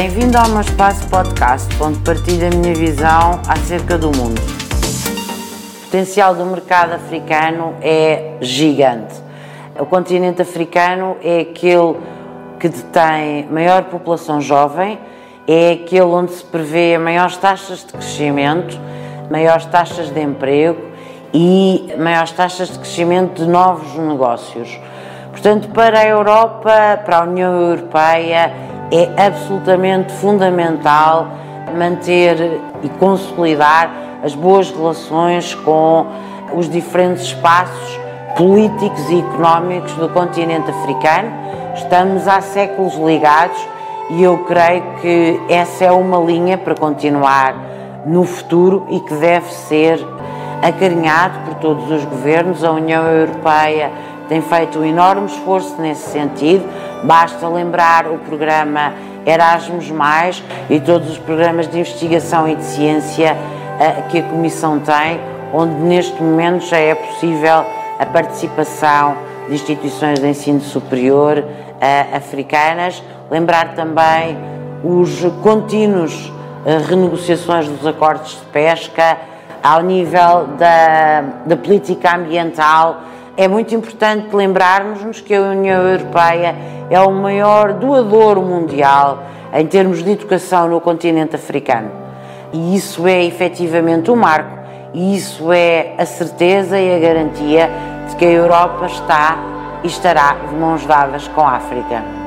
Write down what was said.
Bem-vindo ao meu espaço podcast, onde partilho a minha visão acerca do mundo. O potencial do mercado africano é gigante. O continente africano é aquele que detém maior população jovem, é aquele onde se prevê maiores taxas de crescimento, maiores taxas de emprego e maiores taxas de crescimento de novos negócios. Portanto, para a Europa, para a União Europeia, é absolutamente fundamental manter e consolidar as boas relações com os diferentes espaços políticos e económicos do continente africano. Estamos há séculos ligados e eu creio que essa é uma linha para continuar no futuro e que deve ser acarinhado por todos os governos. A União Europeia tem feito um enorme esforço nesse sentido. Basta lembrar o programa Erasmus, e todos os programas de investigação e de ciência eh, que a Comissão tem, onde neste momento já é possível a participação de instituições de ensino superior eh, africanas. Lembrar também os contínuos eh, renegociações dos acordos de pesca ao nível da, da política ambiental é muito importante lembrarmos-nos que a União Europeia é o maior doador mundial em termos de educação no continente africano. E isso é efetivamente um marco, e isso é a certeza e a garantia de que a Europa está e estará de mãos dadas com a África.